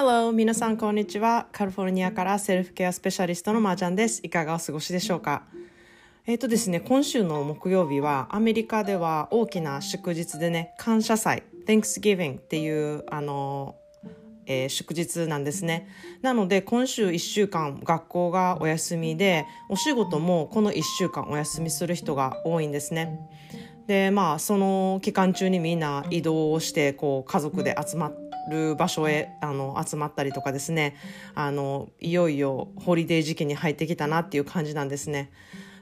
Hello! 皆さんこんにちは。カリフォルニアからセルフケアスペシャリストのまーちゃんです。いかがお過ごしでしょうか？えっ、ー、とですね、今週の木曜日はアメリカでは大きな祝日でね、感謝祭、Thanksgiving っていうあの、えー、祝日なんですね。なので今週1週間学校がお休みで、お仕事もこの1週間お休みする人が多いんですね。でまあその期間中にみんな移動をしてこう家族で集まってる場所へあの集まったりとかですねあのいよいよホリデー時期に入ってきたなっていう感じなんですね。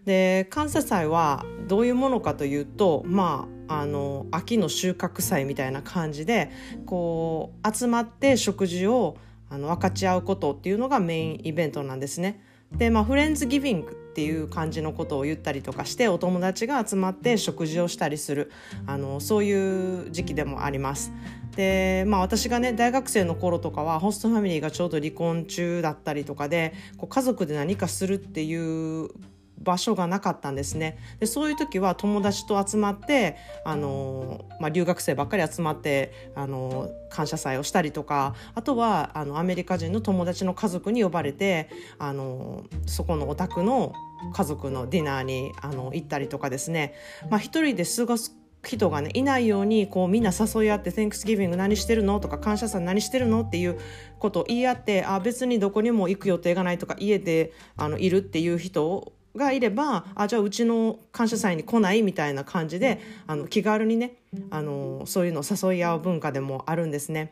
で感謝祭はどういうものかというとまああの秋の収穫祭みたいな感じでこう集まって食事をあの分かち合うことっていうのがメインイベントなんですね。でまあフレンズギビングっていう感じのことを言ったりとかしてお友達が集まって食事をしたりするあのそういう時期でもあります。でまあ私がね大学生の頃とかはホストファミリーがちょうど離婚中だったりとかでこう家族で何かするっていう場所がなかったんですねでそういう時は友達と集まってあの、まあ、留学生ばっかり集まってあの感謝祭をしたりとかあとはあのアメリカ人の友達の家族に呼ばれてあのそこのお宅の家族のディナーにあの行ったりとかですね、まあ、一人で過ごす人がねいないようにこうみんな誘い合って「Thanksgiving 何してるの?」とか「感謝祭何してるの?」っていうことを言い合ってあ別にどこにも行く予定がないとか家であのいるっていう人がいればあじゃあうちの感謝祭に来ない？みたいな感じであの気軽にねあのそういうのを誘い合う文化でもあるんですね。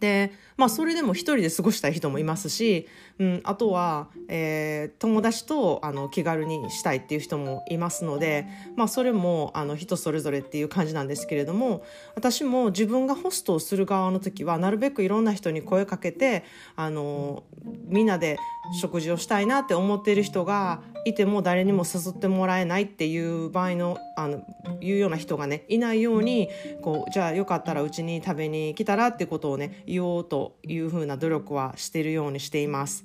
でまあそれでも一人で過ごしたい人もいますし、うん、あとは、えー、友達とあの気軽にしたいっていう人もいますので、まあ、それもあの人それぞれっていう感じなんですけれども私も自分がホストをする側の時はなるべくいろんな人に声かけてあのみんなで食事をしたいなって思っている人がいても誰にも誘ってもらえないっていう場合のあのいうような人がねいないようにこうじゃあよかったらうちに食べに来たらってことをね言おうというふうな努力はしているようにしています。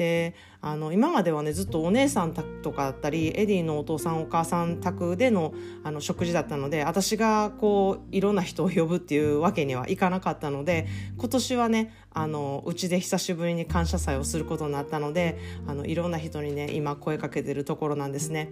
であの今まではねずっとお姉さんとかだったりエディのお父さんお母さん宅でのあの食事だったので私がこういろんな人を呼ぶっていうわけにはいかなかったので今年はねあのうちで久しぶりに感謝祭をすることになったのであのいろんな人にね今声かけてるところなんですね。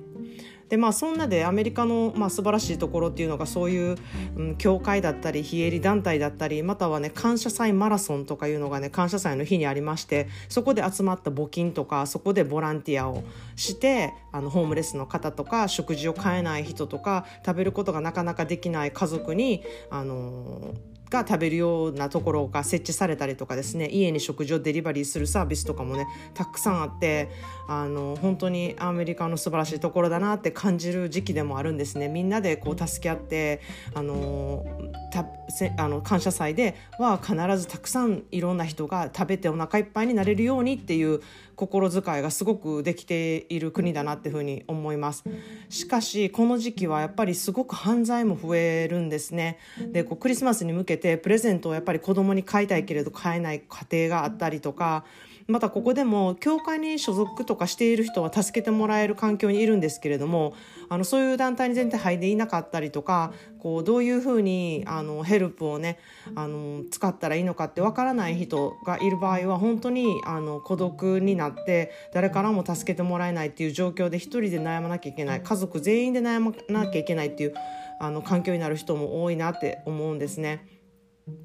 でまあそんなでアメリカの、まあ、素晴らしいところっていうのがそういう、うん、教会だったり非営利団体だったりまたはね感謝祭マラソンとかいうのがね感謝祭の日にありましてそこで集まった募金とかそこでボランティアをしてあのホームレスの方とか食事を買えない人とか食べることがなかなかできない家族にあのが食べるようなところが設置されたりとかですね家に食事をデリバリーするサービスとかもねたくさんあってあの本当にアメリカの素晴らしいところだなって感じる時期でもあるんですね。みんなでこう助け合ってあのたせあの感謝祭では必ずたくさんいろんな人が食べてお腹いっぱいになれるようにっていう心遣いがすごくできている国だなっていうふうに思います。しかしこの時期はやっぱりすごく犯罪も増えるんですね。でこうクリスマスに向けてプレゼントをやっぱり子供に買いたいけれど買えない家庭があったりとかまたここでも教会に所属とかしている人は助けてもらえる環境にいるんですけれどもあのそういう団体に全然入っていなかったりとかこうどういうふうにあのヘルプをねあの使ったらいいのかってわからない人がいる場合は本当にあの孤独になって誰からも助けてもらえないっていう状況で一人で悩まなきゃいけない家族全員で悩まなきゃいけないっていうあの環境になる人も多いなって思うんですね。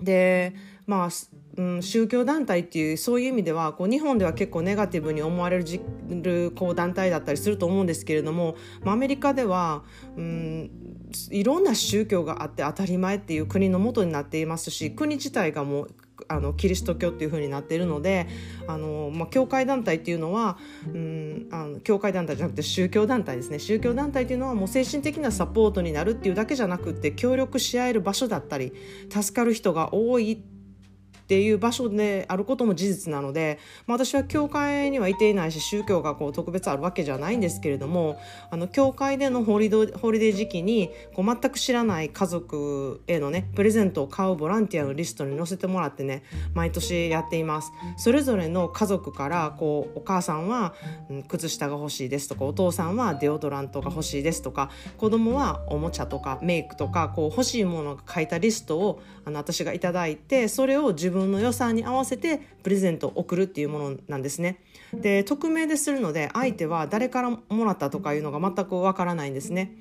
でまあ、うん、宗教団体っていうそういう意味ではこう日本では結構ネガティブに思われるじるこう団体だったりすると思うんですけれども、まあ、アメリカでは、うん、いろんな宗教があって当たり前っていう国のもとになっていますし国自体がもうあのキリスト教っていう風になっているのであの、まあ、教会団体っていうのは、うん、あの教会団体じゃなくて宗教団体ですね。宗教団体っていうのはもう精神的なサポートになるっていうだけじゃなくて協力し合える場所だったり助かる人が多いってっていう場所であることも事実なので、まあ、私は教会にはいていないし宗教がこう特別あるわけじゃないんですけれどもあの教会でのホリドホリデー時期にこう全く知らない家族へのねプレゼントを買うボランティアのリストに載せてもらってね毎年やっています。それぞれの家族からこうお母さんは、靴下が欲しいですとかお父さんはデオドラントが欲しいですとか子供はおもちゃとかメイクとかこう欲しいものが書いたリストをあの私が頂いてそれを自分の予算に合わせてプレゼントを送るっていうものなんですね。で匿名でするので相手は誰からもらったとかいうのが全くわからないんですね。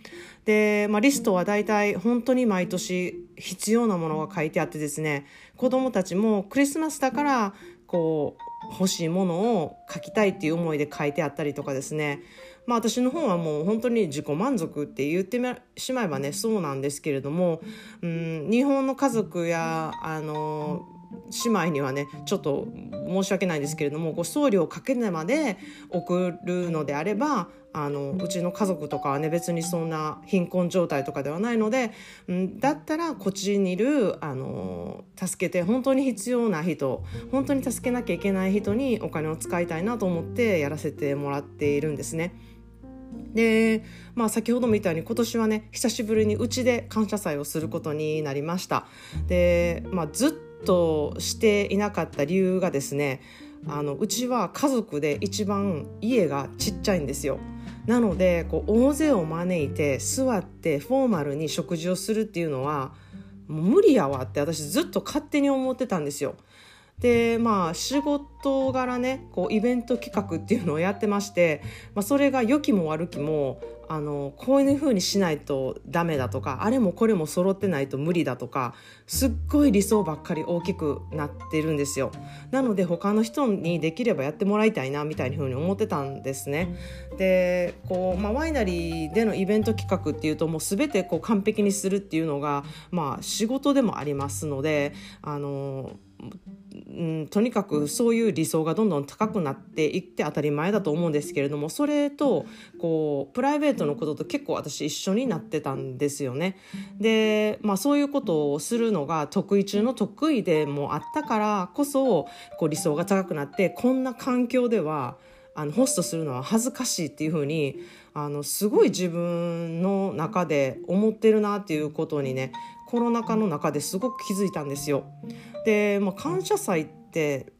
で、まあ、リストは大体本当に毎年必要なものが書いてあってですね子供たちもクリスマスだからこう欲しいものを書きたいっていう思いで書いてあったりとかですねまあ私の方はもう本当に自己満足って言ってしまえばねそうなんですけれども、うん、日本の家族やあの姉妹にはねちょっと申し訳ないんですけれどもこう送料をかけないまで送るのであればあのうちの家族とかはね別にそんな貧困状態とかではないので、うん、だったらこっちにいるあの助けて本当に必要な人本当に助けなきゃいけない人にお金を使いたいなと思ってやらせてもらっているんですね。で、まあ、先ほども言ったように今年はね久しぶりにうちで感謝祭をすることになりましたで、まあ、ずっととしていなかった理由がですねあのうちは家族で一番家がちっちゃいんですよ。なのでこう大勢を招いて座ってフォーマルに食事をするっていうのはもう無理やわって私ずっと勝手に思ってたんですよ。でまあ仕事柄ねこうイベント企画っていうのをやってまして、まあ、それが良きも悪きもあのこういう風にしないとダメだとかあれもこれも揃ってないと無理だとかすっごい理想ばっかり大きくなってるんですよ。なので他の人にできればやってもらいたいなみたいな風に思ってたんですね。でこう、まあ、ワイナリーでのイベント企画っていうともう全てこう完璧にするっていうのが、まあ、仕事でもありますのであのとにかくそういう理想がどんどん高くなっていって当たり前だと思うんですけれどもそれとこうプライベートのことと結構私一緒になってたんですよね。で、まあ、そういうことをするのが得意中の得意でもあったからこそこう理想が高くなってこんな環境ではあのホストするのは恥ずかしいっていうふうにあのすごい自分の中で思ってるなっていうことにねコロナ禍の中ですごく気づいたんですよ。で、まあ、感謝祭って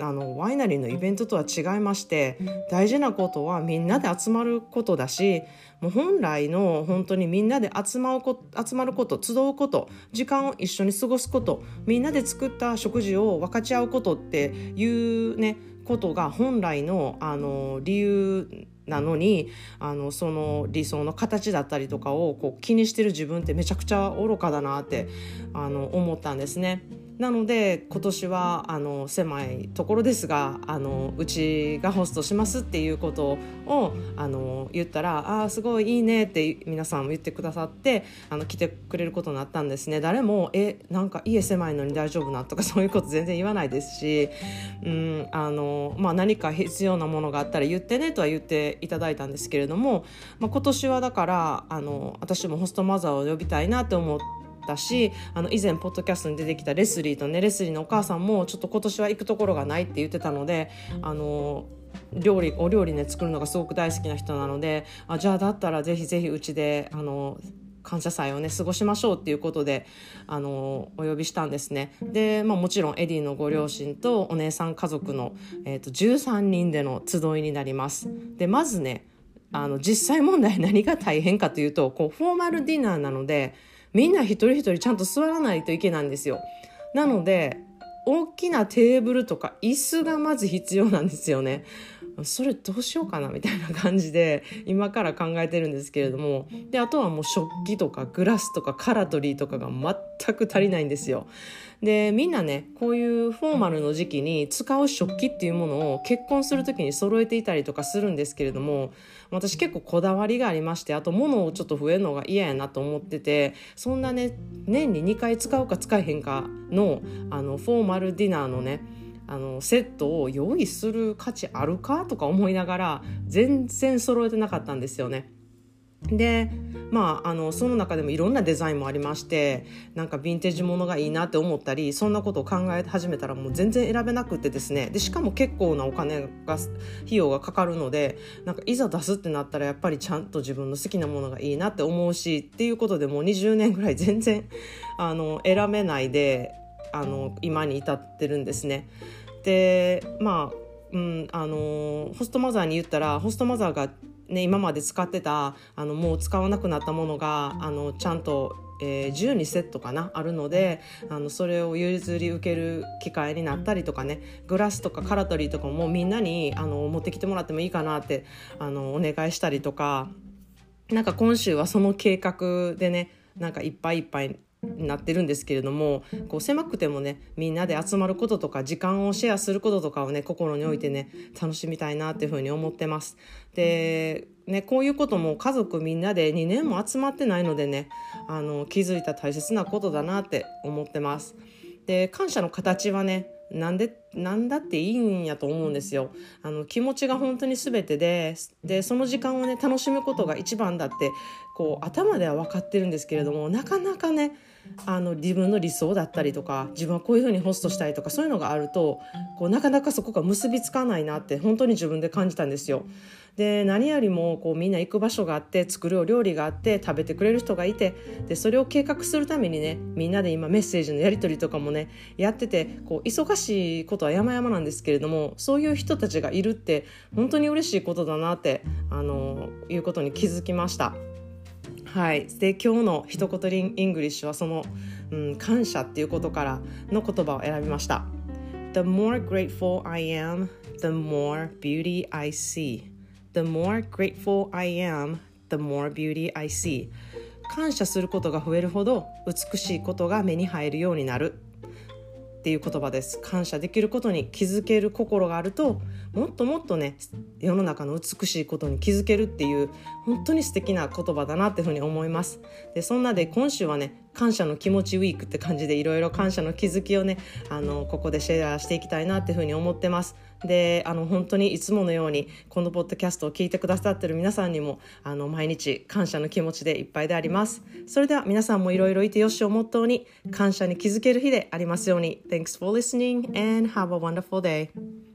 あのワイナリーのイベントとは違いまして大事なことはみんなで集まることだしもう本来の本当にみんなで集まること集まること集うこと時間を一緒に過ごすことみんなで作った食事を分かち合うことっていうねことが本来のあの理由なのにあのその理想の形だったりとかをこう気にしてる自分ってめちゃくちゃ愚かだなってあの思ったんですね。なので今年はあの狭いところですがあのうちがホストしますっていうことをあの言ったら「ああすごいいいね」って皆さんも言ってくださってあの来てくれることになったんですね誰も「えなんか家狭いのに大丈夫な」とかそういうこと全然言わないですし、うんあのまあ、何か必要なものがあったら言ってねとは言っていただいたんですけれども、まあ、今年はだからあの私もホストマザーを呼びたいなって思って。ったしあの以前ポッドキャストに出てきたレスリーとねレスリーのお母さんもちょっと今年は行くところがないって言ってたのであの料理お料理ね作るのがすごく大好きな人なのであじゃあだったらぜひぜひうちであの感謝祭をね過ごしましょうっていうことであのお呼びしたんですね。で、まあ、もちろんエディのご両親とお姉さん家族の、えーと、と13人での集いになります。でまずねあの実際問題何が大変かというとこうフォーマルディナーなのでみんな一人一人ちゃんと座らないといけないんですよ。なので大きなテーブルとか椅子がまず必要なんですよね。それどうしようかなみたいな感じで今から考えてるんですけれどもであとはもう食器とかグラスとかカラトリーとかが全く足りないんですよ。でみんなねこういうフォーマルの時期に使う食器っていうものを結婚する時に揃えていたりとかするんですけれども私結構こだわりがありましてあと物をちょっと増えるのが嫌やなと思っててそんなね年に2回使うか使えへんかのあのフォーマルディナーのねあのセットを用意する価値あるかとか思いながら全然揃えてなかったんですよね。でまあ、あのその中でもいろんなデザインもありましてなんかヴィンテージものがいいなって思ったりそんなことを考え始めたらもう全然選べなくてですねでしかも結構なお金が費用がかかるのでなんかいざ出すってなったらやっぱりちゃんと自分の好きなものがいいなって思うしっていうことでもう20年ぐらい全然あの選べないであの今に至ってるんですね。でまあうん、あのホストマザーに言ったらホストマザーがね、今まで使ってたあのもう使わなくなったものがあのちゃんと、えー、12セットかなあるのであのそれを譲り受ける機会になったりとかねグラスとかカラトリーとかもみんなにあの持ってきてもらってもいいかなってあのお願いしたりとかなんか今週はその計画でねなんかいっぱいいっぱいなってるんですけれどもこう狭くてもねみんなで集まることとか時間をシェアすることとかをね心においてね楽しみたいなっていうふうに思ってます。でね、こういうことも家族みんなで2年も集まってないのでねあの気づいた大切なことだなって思ってます。で感謝の形はねなんでなんだっていいんやと思うんですよ。あの気持ちが本当に全てででその時間をね楽しむことが一番だってこう頭では分かってるんですけれどもなかなかねあの自分の理想だったりとか自分はこういうふうにホストしたいとかそういうのがあるとこうなかなかそこが結びつかないなって本当に自分で感じたんですよ。で何よりもこうみんな行く場所があって作るお料理があって食べてくれる人がいてでそれを計画するためにねみんなで今メッセージのやり取りとかもねやっててこう忙しいことは山々なんですけれどもそういう人たちがいるって本当に嬉しいことだなってあのいうことに気づきました。はい、で今日の一言 English はその、うん、感謝っていうことからの言葉を選びました。The more grateful I am, the more beauty I see. The more grateful I am, the more beauty I see. 感謝することが増えるほど美しいことが目に入るようになる。っていう言葉です。感謝できることに気づける心があるともっともっとね世の中の美しいことに気づけるっていう本当に素敵な言葉だなっていうふうに思います。でそんなで今週はね感謝の気持ちウィークって感じでいろいろ感謝の気づきをねあのここでシェアしていきたいなっていうふうに思ってます。であの本当にいつものようにこのポッドキャストを聞いてくださってる皆さんにもあの毎日感謝の気持ちでいっぱいであります。それでは皆さんもいろいろいてよしをモットーに感謝に気づける日でありますように。Thanks for listening and have a wonderful day.